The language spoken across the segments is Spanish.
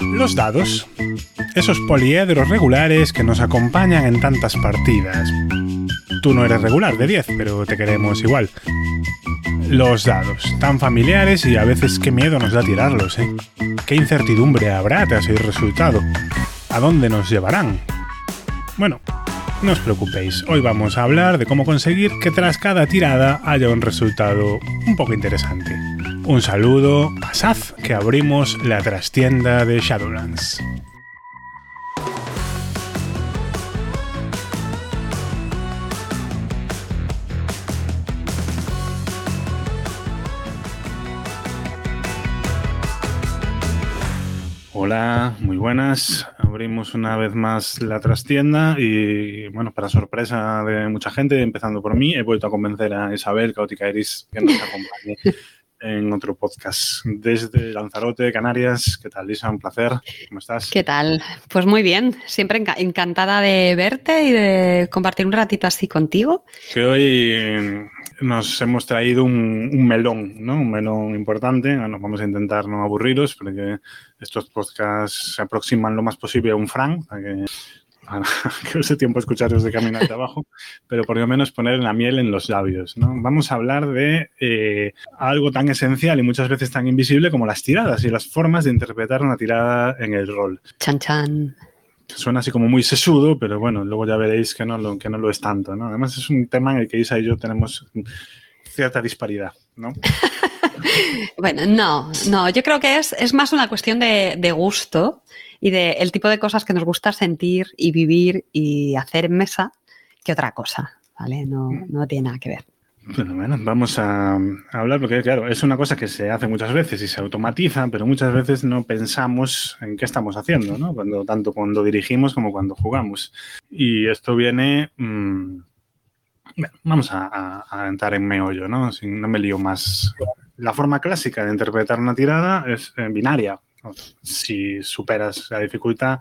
Los dados. Esos poliedros regulares que nos acompañan en tantas partidas. Tú no eres regular de 10, pero te queremos igual. Los dados, tan familiares y a veces qué miedo nos da tirarlos, ¿eh? ¿Qué incertidumbre habrá tras el resultado? ¿A dónde nos llevarán? Bueno, no os preocupéis, hoy vamos a hablar de cómo conseguir que tras cada tirada haya un resultado un poco interesante. Un saludo, pasad que abrimos la trastienda de Shadowlands. Hola, muy buenas. Abrimos una vez más la trastienda y, bueno, para sorpresa de mucha gente, empezando por mí, he vuelto a convencer a Isabel Caótica Iris que nos acompañe en otro podcast desde Lanzarote, Canarias. ¿Qué tal, Lisa? Un placer. ¿Cómo estás? ¿Qué tal? Pues muy bien. Siempre encantada de verte y de compartir un ratito así contigo. Que hoy nos hemos traído un, melón, ¿no? Un melón importante. Bueno, vamos a intentar no aburriros, porque estos podcasts se aproximan lo más posible a un Frank, para que, para que use tiempo escucharlos de camino hacia abajo, pero por lo menos poner la miel en los labios, ¿no? Vamos a hablar de eh, algo tan esencial y muchas veces tan invisible como las tiradas y las formas de interpretar una tirada en el rol. Chan chan suena así como muy sesudo, pero bueno, luego ya veréis que no lo, que no lo es tanto, ¿no? Además es un tema en el que Isa y yo tenemos cierta disparidad, ¿no? bueno, no, no, yo creo que es, es más una cuestión de, de gusto y de el tipo de cosas que nos gusta sentir y vivir y hacer en mesa que otra cosa, ¿vale? No, no tiene nada que ver. Bueno, vamos a, hablar porque, claro, es una cosa que se hace muchas veces y se automatiza, pero muchas veces no pensamos en qué estamos haciendo, ¿no? Cuando, tanto cuando dirigimos como cuando jugamos. Y esto viene... Mm, vamos a, entrar en meollo, ¿no? Si no me lío más. La forma clásica de interpretar una tirada es eh, binaria. Si superas la dificultad,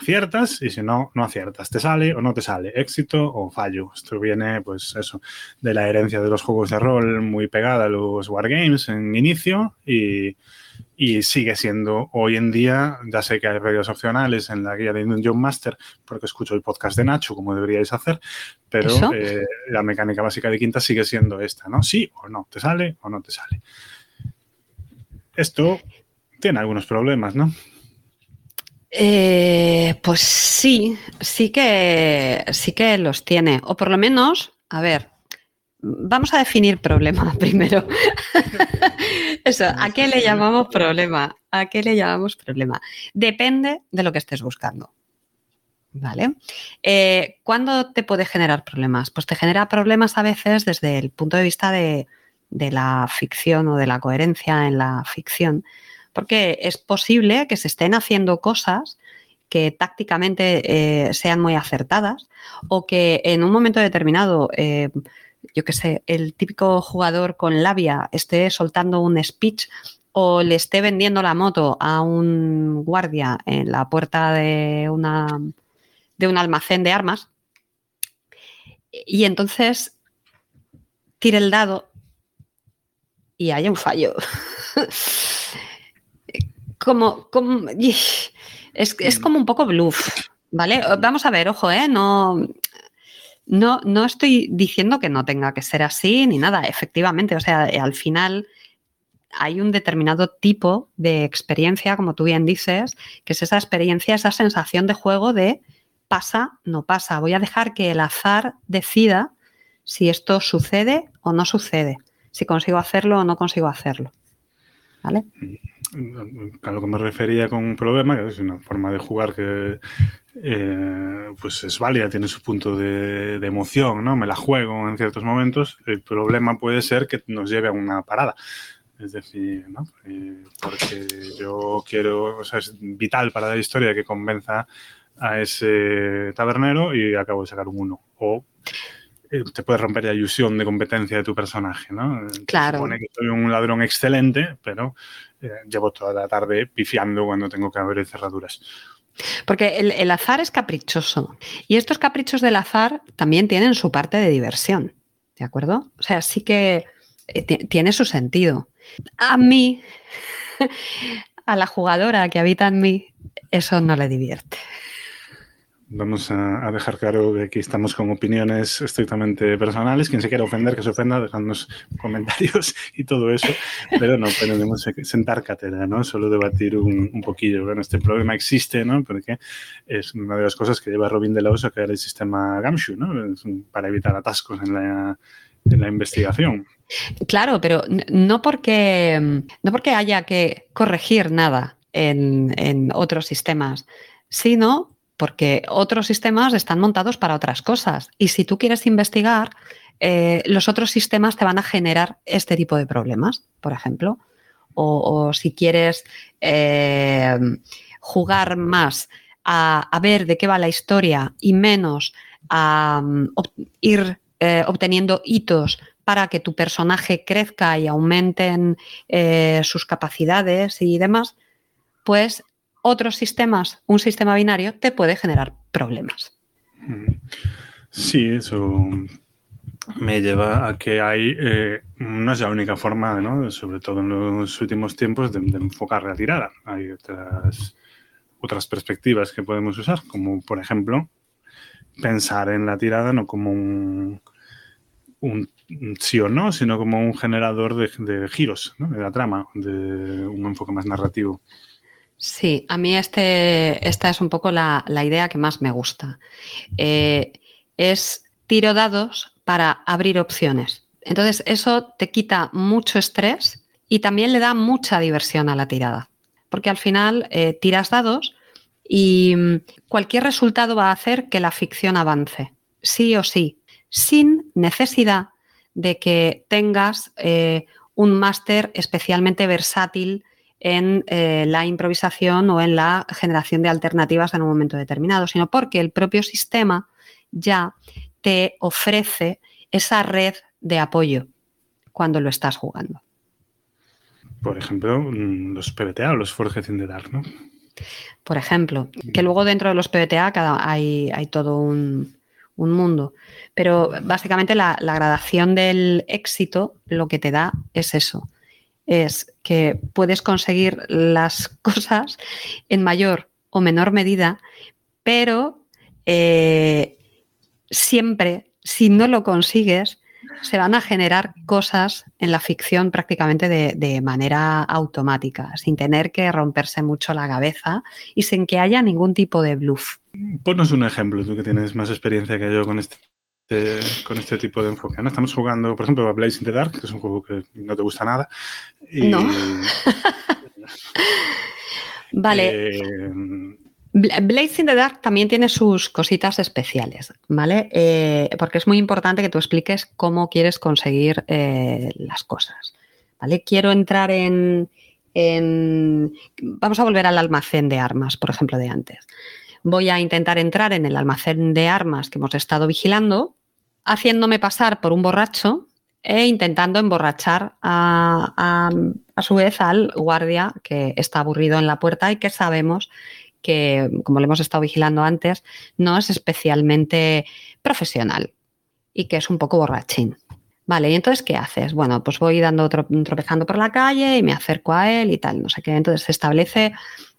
aciertas y si no, no aciertas. Te sale o no te sale, éxito o fallo. Esto viene, pues eso, de la herencia de los juegos de rol muy pegada a los wargames en inicio y, sigue siendo hoy en día, ya sé que hay reglas opcionales en la guía de Dungeon Master porque escucho el podcast de Nacho, como deberíais hacer, pero eh, la mecánica básica de quinta sigue siendo esta, ¿no? Sí o no, te sale o no te sale. Esto tiene algunos problemas, ¿no? Eh, pues sí, sí que, sí que los tiene. O por lo menos, a ver, vamos a definir problema primero. Eso, ¿a qué le llamamos problema? ¿A qué le llamamos problema? Depende de lo que estés buscando. ¿Vale? Eh, ¿Cuándo te puede generar problemas? Pues te genera problemas a veces desde el punto de vista de, de la ficción o de la coherencia en la ficción porque es posible que se estén haciendo cosas que tácticamente eh, sean muy acertadas o que en un momento determinado, eh, yo qué sé, el típico jugador con labia esté soltando un speech o le esté vendiendo la moto a un guardia en la puerta de, una, de un almacén de armas y entonces tire el dado y haya un fallo. como, es, es, mm. como un poco bluff, ¿vale? Vamos a ver, ojo, ¿eh? No, no, no estoy diciendo que no tenga que ser así ni nada, efectivamente, o sea, al final hay un determinado tipo de experiencia, como tú bien dices, que es esa experiencia, esa sensación de juego de pasa, no pasa. Voy a dejar que el azar decida si esto sucede o no sucede, si consigo hacerlo o no consigo hacerlo. ¿Vale? A lo que me refería con un problema, que es una forma de jugar que eh, pues es válida, tiene su punto de, emoción, ¿no? Me la juego en ciertos momentos. El problema puede ser que nos lleve a una parada. Es decir, ¿no? Eh, porque yo quiero, o sea, es vital para la historia que convenza a ese tabernero y acabo de sacar un uno. O te puede romper la ilusión de competencia de tu personaje, ¿no? Claro. supone que soy un ladrón excelente, pero eh, llevo toda la tarde pifiando cuando tengo que abrir cerraduras. Porque el, azar es caprichoso y estos caprichos del azar también tienen su parte de diversión, ¿de acuerdo? O sea, sí que eh, tiene su sentido. A mí, a la jugadora que habita en mí, eso no le divierte. Vamos a, dejar claro que aquí estamos con opiniones estrictamente personales. Quien se quiera ofender, que se ofenda, dejadnos comentarios y todo eso. Pero no podemos sentar cátedra, ¿no? Solo debatir un, poquillo. Bueno, este problema existe, ¿no? Porque es una de las cosas que lleva Robin de la Osa, que era el sistema Gamshu, ¿no? Para evitar atascos en la, en la investigación. Claro, pero no porque, no porque haya que corregir nada en, en otros sistemas, sino porque otros sistemas están montados para otras cosas. Y si tú quieres investigar, eh, los otros sistemas te van a generar este tipo de problemas, por ejemplo. O, si quieres eh, jugar más a, ver de qué va la historia y menos a mm, ir eh, obteniendo hitos para que tu personaje crezca y aumenten sus capacidades y demás, pues otros sistemas, un sistema binario, te puede generar problemas. Sí, eso me lleva a que hay, eh, no es la única forma, ¿no? sobre todo en los últimos tiempos, de, enfocar la tirada. Hay otras, otras perspectivas que podemos usar, como por ejemplo pensar en la tirada no como un, un sí o no, sino como un generador de, de giros ¿no? de la trama, de un enfoque más narrativo. Sí, a mí este, esta es un poco la, idea que más me gusta. Eh, es tiro dados para abrir opciones. Entonces, eso te quita mucho estrés y también le da mucha diversión a la tirada. Porque al final eh, tiras dados y mm, cualquier resultado va a hacer que la ficción avance, sí o sí, sin necesidad de que tengas eh, un máster especialmente versátil en eh, la improvisación o en la generación de alternativas en un momento determinado, sino porque el propio sistema ya te ofrece esa red de apoyo cuando lo estás jugando. Por ejemplo, mm, los PBTA o los Forged in the Dark, ¿no? Por ejemplo, que luego dentro de los PBTA hay, hay todo un, mundo. Pero básicamente la, la gradación del éxito lo que te da es eso, es que puedes conseguir las cosas en mayor o menor medida, pero eh, siempre, si no lo consigues, se van a generar cosas en la ficción prácticamente de, manera automática, sin tener que romperse mucho la cabeza y sin que haya ningún tipo de bluff. Ponos un ejemplo, tú que tienes más experiencia que yo con este este, con este tipo de enfoque. ¿no? Estamos jugando, por ejemplo, a Blaze in the Dark, que es un juego que no te gusta nada. no. vale. Eh, Blaze in the Dark también tiene sus cositas especiales, ¿vale? Eh, porque es muy importante que tú expliques cómo quieres conseguir eh, las cosas, ¿vale? Quiero entrar en, en... Vamos a volver al almacén de armas, por ejemplo, de antes. Voy a intentar entrar en el almacén de armas que hemos estado vigilando haciéndome pasar por un borracho e intentando emborrachar a, su vez al guardia que está aburrido en la puerta y que sabemos que, como lo hemos estado vigilando antes, no es especialmente profesional y que es un poco borrachín. Vale, ¿y entonces qué haces? Bueno, pues voy dando tropezando por la calle y me acerco a él y tal, no sé qué. Entonces se establece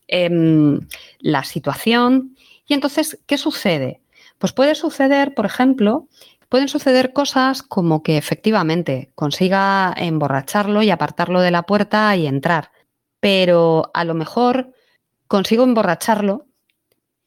em, la situación y entonces, ¿qué sucede? Pues puede suceder, por ejemplo, pueden suceder cosas como que efectivamente consiga emborracharlo y apartarlo de la puerta y entrar, pero a lo mejor consigo emborracharlo,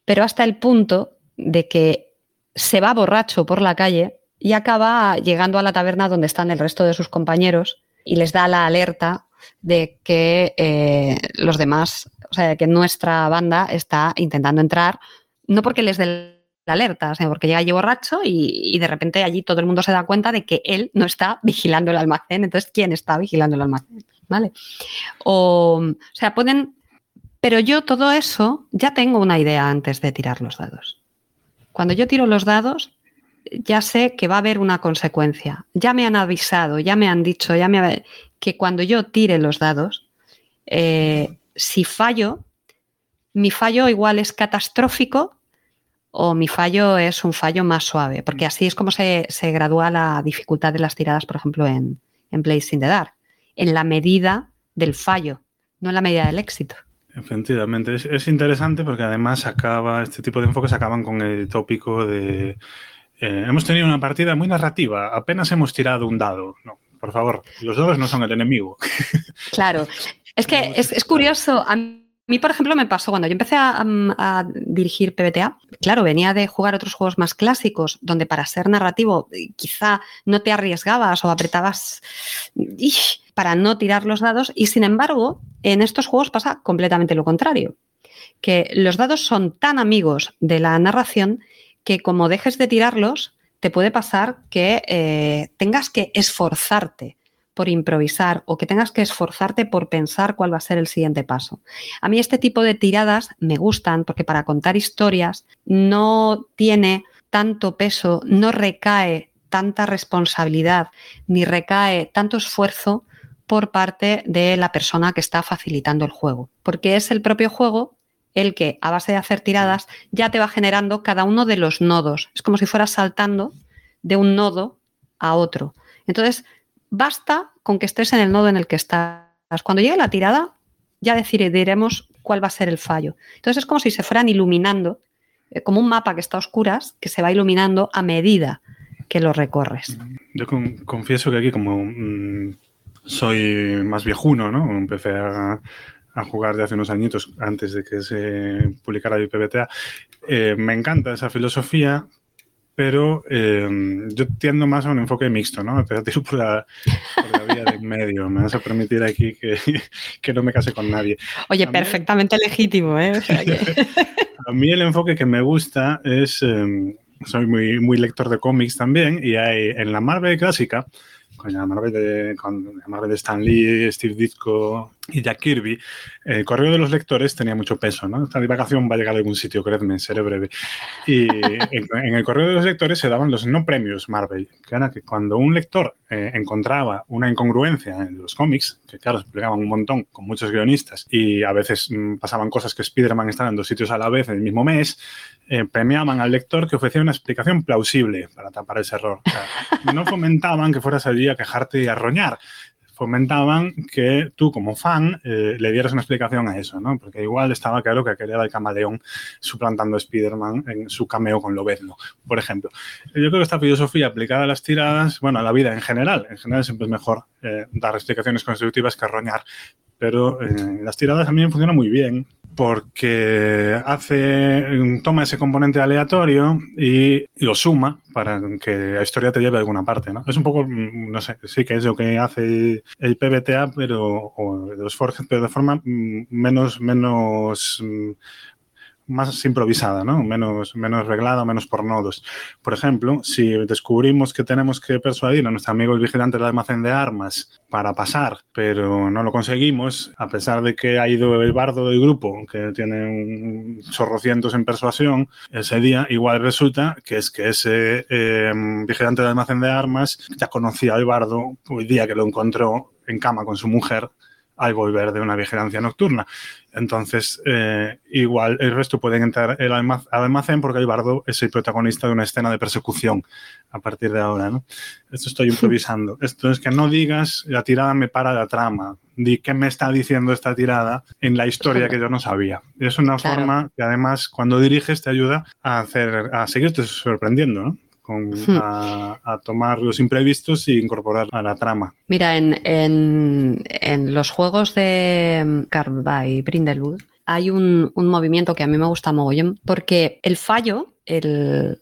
pero hasta el punto de que se va borracho por la calle y acaba llegando a la taberna donde están el resto de sus compañeros y les da la alerta de que eh, los demás, o sea, que nuestra banda está intentando entrar, no porque les dé la alerta, porque llega allí borracho y, de repente allí todo el mundo se da cuenta de que él no está vigilando el almacén. Entonces, ¿quién está vigilando el almacén? ¿Vale? O, sea, pueden... Pero yo todo eso ya tengo una idea antes de tirar los dados. Cuando yo tiro los dados, ya sé que va a haber una consecuencia. Ya me han avisado, ya me han dicho, ya me que cuando yo tire los dados, eh, si fallo, mi fallo igual es catastrófico o mi fallo es un fallo más suave, porque así es como se, gradúa la dificultad de las tiradas, por ejemplo, en, en Blaze in the Dark, en la medida del fallo, no en la medida del éxito. Efectivamente, es, interesante porque además acaba, este tipo de enfoques acaban con el tópico de eh, hemos tenido una partida muy narrativa, apenas hemos tirado un dado. No, por favor, los dados no son el enemigo. Claro, es que es, curioso. A mí, por ejemplo, me pasó cuando yo empecé a, dirigir PBTA. Claro, venía de jugar otros juegos más clásicos, donde para ser narrativo quizá no te arriesgabas o apretabas para no tirar los dados. Y sin embargo, en estos juegos pasa completamente lo contrario. Que los dados son tan amigos de la narración que como dejes de tirarlos, te puede pasar que eh, tengas que esforzarte por improvisar o que tengas que esforzarte por pensar cuál va a ser el siguiente paso. A mí este tipo de tiradas me gustan porque para contar historias no tiene tanto peso, no recae tanta responsabilidad ni recae tanto esfuerzo por parte de la persona que está facilitando el juego, porque es el propio juego el que a base de hacer tiradas ya te va generando cada uno de los nodos. Es como si fueras saltando de un nodo a otro. Entonces, basta con que estés en el nodo en el que estás. Cuando llegue la tirada, ya decidiremos cuál va a ser el fallo. Entonces es como si se fueran iluminando, eh, como un mapa que está a oscuras, que se va iluminando a medida que lo recorres. Yo confieso que aquí como mm, soy más viejuno, ¿no? Empecé a, jugar de hace unos añitos antes de que se publicara el PBTA. Eh, me encanta esa filosofía, pero eh, yo tiendo más a un enfoque mixto, ¿no? Pero tiro por la, por la vía de medio. Me vas a permitir aquí que, que no me case con nadie. Oye, perfectamente legítimo, ¿eh? a mí el enfoque que me gusta es... Eh, soy muy, muy lector de cómics también y hay en la Marvel clásica con la Marvel de, con Marvel de Stan Lee, Steve Ditko y Jack Kirby, el correo de los lectores tenía mucho peso, ¿no? Esta divagación va a llegar a algún sitio, creedme, seré breve. Y en, el correo de los lectores se daban los no premios Marvel, que era que cuando un lector eh, encontraba una incongruencia en los cómics, que claro, se explicaban un montón con muchos guionistas y a veces mm, pasaban cosas que Spider-Man estaba en dos sitios a la vez en el mismo mes, eh, premiaban al lector que ofrecía una explicación plausible para tapar ese error. no fomentaban que fueras allí a quejarte y a roñar, fomentaban que tú como fan eh, le dieras una explicación a eso, ¿no? Porque igual estaba claro que quería el camaleón suplantando a Spider-Man en su cameo con Lobezno, por ejemplo. Yo creo que esta filosofía aplicada a las tiradas, bueno, a la vida en general, en general siempre es mejor eh, dar explicaciones constructivas que roñar, pero en las tiradas a mí me funciona muy bien porque hace, toma ese componente aleatorio y, lo suma para que la historia te lleve a alguna parte, ¿no? Es un poco, no sé, sí que es lo que hace el PBTA, pero, o los Forge, pero de forma mm, menos, menos mm, más improvisada, ¿no? Menos, menos reglada, menos por nodos. Por ejemplo, si descubrimos que tenemos que persuadir a nuestro amigo el vigilante del almacén de armas para pasar, pero no lo conseguimos, a pesar de que ha ido el bardo del grupo, que tiene un chorrocientos en persuasión, ese día igual resulta que es que ese em, vigilante del almacén de armas ya conocía al bardo el día que lo encontró en cama con su mujer al volver de una vigilancia nocturna. Entonces, eh, igual el resto pueden entrar al almacén porque el bardo es el protagonista de una escena de persecución a partir de ahora. ¿no? Esto estoy improvisando. Esto es que no digas la tirada me para la trama. Di qué me está diciendo esta tirada en la historia que yo no sabía. Es una forma que además cuando diriges te ayuda a, hacer, a seguirte sorprendiendo. ¿no? Con, a, tomar los imprevistos y incorporar a la trama. Mira, en, en, los juegos de Carva y Brindlewood hay un, movimiento que a mí me gusta mogollón porque el fallo, el,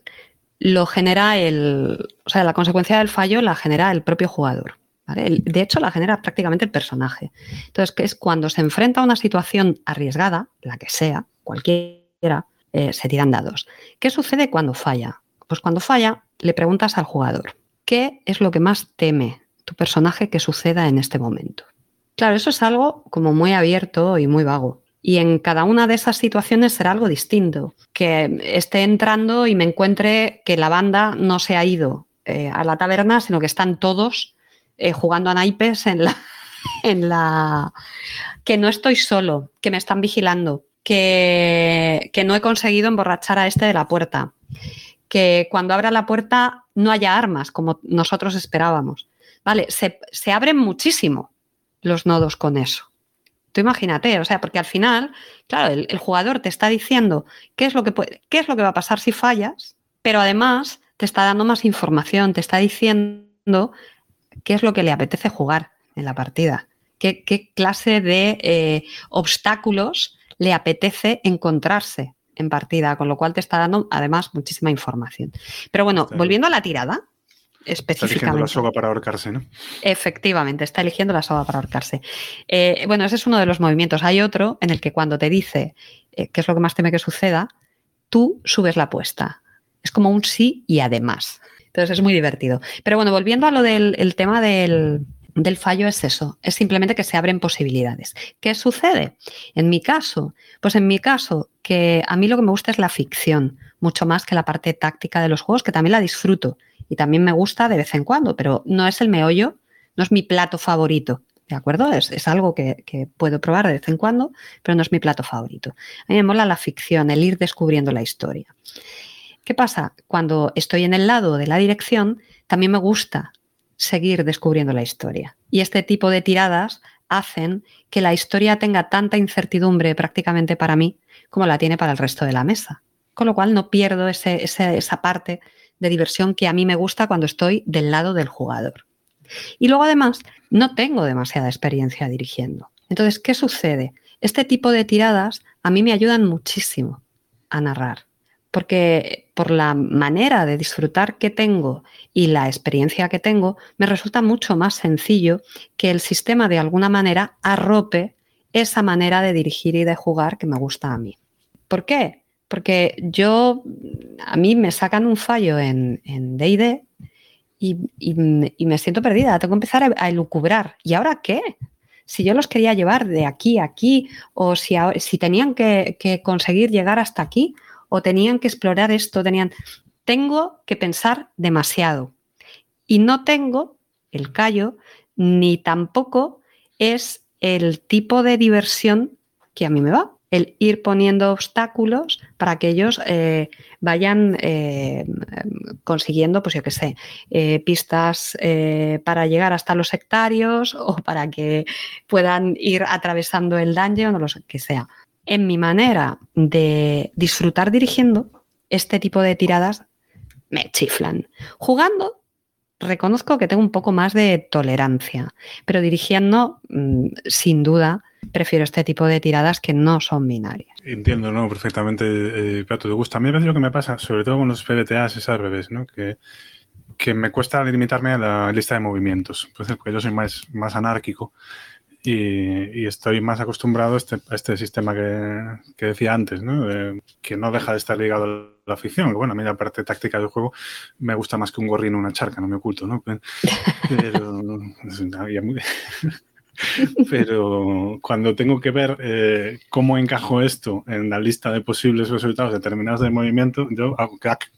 lo genera el. O sea, la consecuencia del fallo la genera el propio jugador. de hecho, la genera prácticamente el personaje. Entonces, que es cuando se enfrenta a una situación arriesgada, la que sea, cualquiera, eh, se tiran dados. ¿Qué sucede cuando falla? Pues cuando falla, le preguntas al jugador, ¿qué es lo que más teme tu personaje que suceda en este momento? Claro, eso es algo como muy abierto y muy vago. Y en cada una de esas situaciones será algo distinto. Que esté entrando y me encuentre que la banda no se ha ido eh, a la taberna, sino que están todos eh, jugando a naipes en la, en la... que no estoy solo, que me están vigilando, que, que no he conseguido emborrachar a este de la puerta, que cuando abra la puerta no haya armas, como nosotros esperábamos. Vale, se, abren muchísimo los nodos con eso. Tú imagínate, o sea, porque al final, claro, el, jugador te está diciendo qué es, lo que qué es lo que va a pasar si fallas, pero además te está dando más información, te está diciendo qué es lo que le apetece jugar en la partida, qué, clase de eh, obstáculos le apetece encontrarse en partida, con lo cual te está dando además muchísima información. Pero bueno, volviendo a la tirada, específicamente. Está eligiendo la soga para ahorcarse, ¿no? Efectivamente, está eligiendo la soga para ahorcarse. Eh, bueno, ese es uno de los movimientos. Hay otro en el que cuando te dice eh, qué es lo que más teme que suceda, tú subes la apuesta. Es como un sí y además. Entonces es muy divertido. Pero bueno, volviendo a lo del tema del, del fallo es eso, es simplemente que se abren posibilidades. ¿Qué sucede? En mi caso, pues en mi caso, que a mí lo que me gusta es la ficción, mucho más que la parte táctica de los juegos, que también la disfruto y también me gusta de vez en cuando, pero no es el meollo, no es mi plato favorito. ¿De acuerdo? Es, algo que, que, puedo probar de vez en cuando, pero no es mi plato favorito. A mí me mola la ficción, el ir descubriendo la historia. ¿Qué pasa? Cuando estoy en el lado de la dirección, también me gusta seguir descubriendo la historia. Y este tipo de tiradas hacen que la historia tenga tanta incertidumbre prácticamente para mí como la tiene para el resto de la mesa. Con lo cual no pierdo esa parte de diversión que a mí me gusta cuando estoy del lado del jugador. Y luego además no tengo demasiada experiencia dirigiendo. Entonces, ¿qué sucede? Este tipo de tiradas a mí me ayudan muchísimo a narrar porque por la manera de disfrutar que tengo y la experiencia que tengo, me resulta mucho más sencillo que el sistema de alguna manera arrope esa manera de dirigir y de jugar que me gusta a mí. ¿Por qué? Porque yo, a mí me sacan un fallo en DD y, me siento perdida, tengo que empezar a, elucubrar. ¿Y ahora qué? si yo los quería llevar de aquí a aquí o si, si tenían que, conseguir llegar hasta aquí o tenían que explorar esto, tenían... Tengo que pensar demasiado y no tengo el callo ni tampoco es el tipo de diversión que a mí me va. El ir poniendo obstáculos para que ellos eh, vayan eh, consiguiendo, pues yo qué sé, eh, pistas para llegar hasta los sectarios o para que puedan ir atravesando el dungeon o lo que sea en mi manera de disfrutar dirigiendo, este tipo de tiradas me chiflan. Jugando, reconozco que tengo un poco más de tolerancia, pero dirigiendo, mm, sin duda, prefiero este tipo de tiradas que no son binarias. Entiendo, ¿no? Perfectamente, eh, te gusta. A mí a veces lo que me pasa, sobre todo con los PBTAs, es al ¿no? Que, que me cuesta limitarme a la lista de movimientos. Entonces, porque yo soy más, más anárquico y, estoy más acostumbrado a este, este sistema que, decía antes, ¿no? que no deja de estar ligado a la afición. Bueno, a mí la parte táctica del juego me gusta más que un gorrino una charca, no me oculto, ¿no? Pero, Pero cuando tengo que ver eh, cómo encajo esto en la lista de posibles resultados determinados del movimiento, yo hago crack,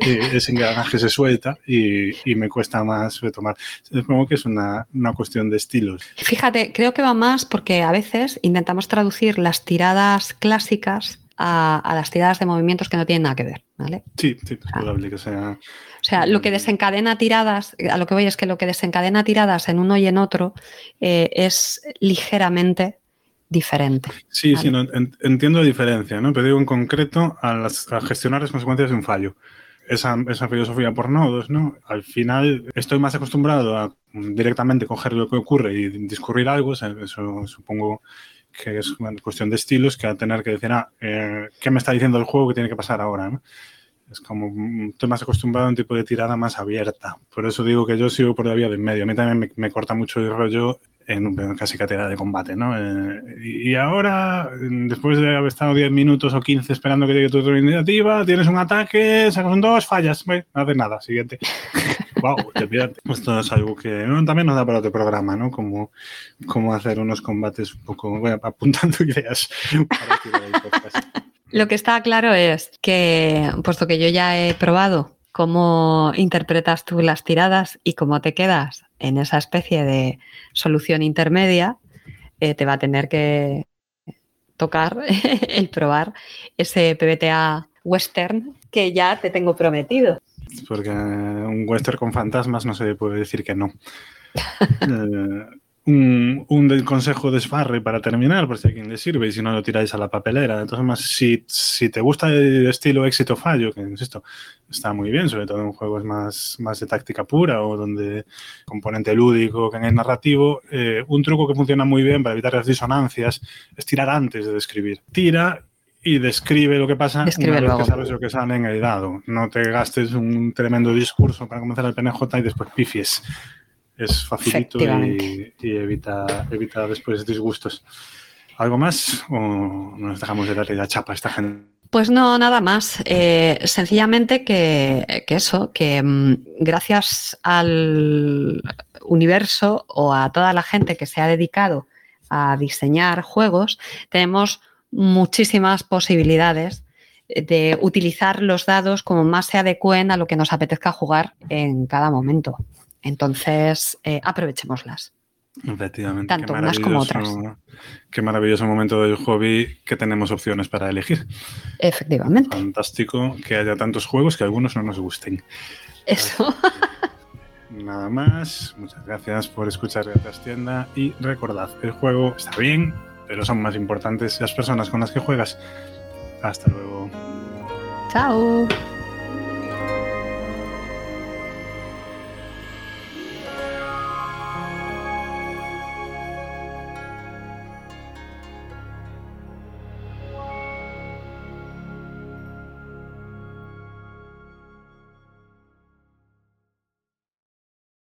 ese engranaje se suelta y, me cuesta más retomar. Supongo que es una, cuestión de estilos. Fíjate, creo que va más porque a veces intentamos traducir las tiradas clásicas a, las tiradas de movimientos que no tienen nada que ver, ¿vale? Sí, sí, es probable que sea. O sea, lo que desencadena tiradas, a lo que voy es que lo que desencadena tiradas en uno y en otro eh, es ligeramente diferente. Sí, sí, entiendo la diferencia, ¿no? Pero digo en concreto a, gestionar las consecuencias de un fallo. Esa, esa, filosofía por nodos, ¿no? Al final estoy más acostumbrado a directamente coger lo que ocurre y discurrir algo, eso supongo que es una cuestión de estilos, que a tener que decir, ah, eh, ¿qué me está diciendo el juego que tiene que pasar ahora? Es como, mm, estoy más acostumbrado a un tipo de tirada más abierta. Por eso digo que yo sigo por la vía de en medio. A mí también me, corta mucho el rollo en, casi cátedra de combate, ¿no? Eh, y ahora, después de haber estado 10 minutos o 15 esperando que llegue tu iniciativa, tienes un ataque, sacas un 2, fallas, no haces nada, siguiente. wow, te Esto es algo que también nos da para otro programa, ¿no? Como, como hacer unos combates un poco, apuntando ideas Lo que está claro es que, puesto que yo ya he probado cómo interpretas tú las tiradas y cómo te quedas en esa especie de solución intermedia, eh, te va a tener que tocar el probar ese PBTA western que ya te tengo prometido. Porque un western con fantasmas no se puede decir que no. Eh, un, un consejo de Sparry para terminar, por si a quien le sirve y si no lo tiráis a la papelera. Entonces, más, si, si te gusta el estilo éxito fallo, que insisto, está muy bien, sobre todo en juegos más, más de táctica pura o donde componente lúdico que en el narrativo, eh, un truco que funciona muy bien para evitar las disonancias es tirar antes de describir. Tira y describe lo que pasa Describe una vez que sabes lo que sale en el dado. No te gastes un tremendo discurso para comenzar el PNJ y después pifies. Es facilito y evita, evita después disgustos. ¿Algo más o nos dejamos de darle la chapa a esta gente? Pues no, nada más. Eh, sencillamente que, que eso, que mm, gracias al universo o a toda la gente que se ha dedicado a diseñar juegos, tenemos muchísimas posibilidades de utilizar los dados como más se adecúen a lo que nos apetezca jugar en cada momento. Entonces, eh, aprovechémoslas. Efectivamente. Tanto unas como maravilloso- Qué maravilloso momento del hobby que tenemos opciones para elegir. Efectivamente. Fantástico que haya tantos juegos que algunos no nos gusten. Eso. Nada más. Muchas gracias por escuchar la Trastienda y recordad, el juego está bien, pero son más importantes las personas con las que juegas. Hasta luego. Chao.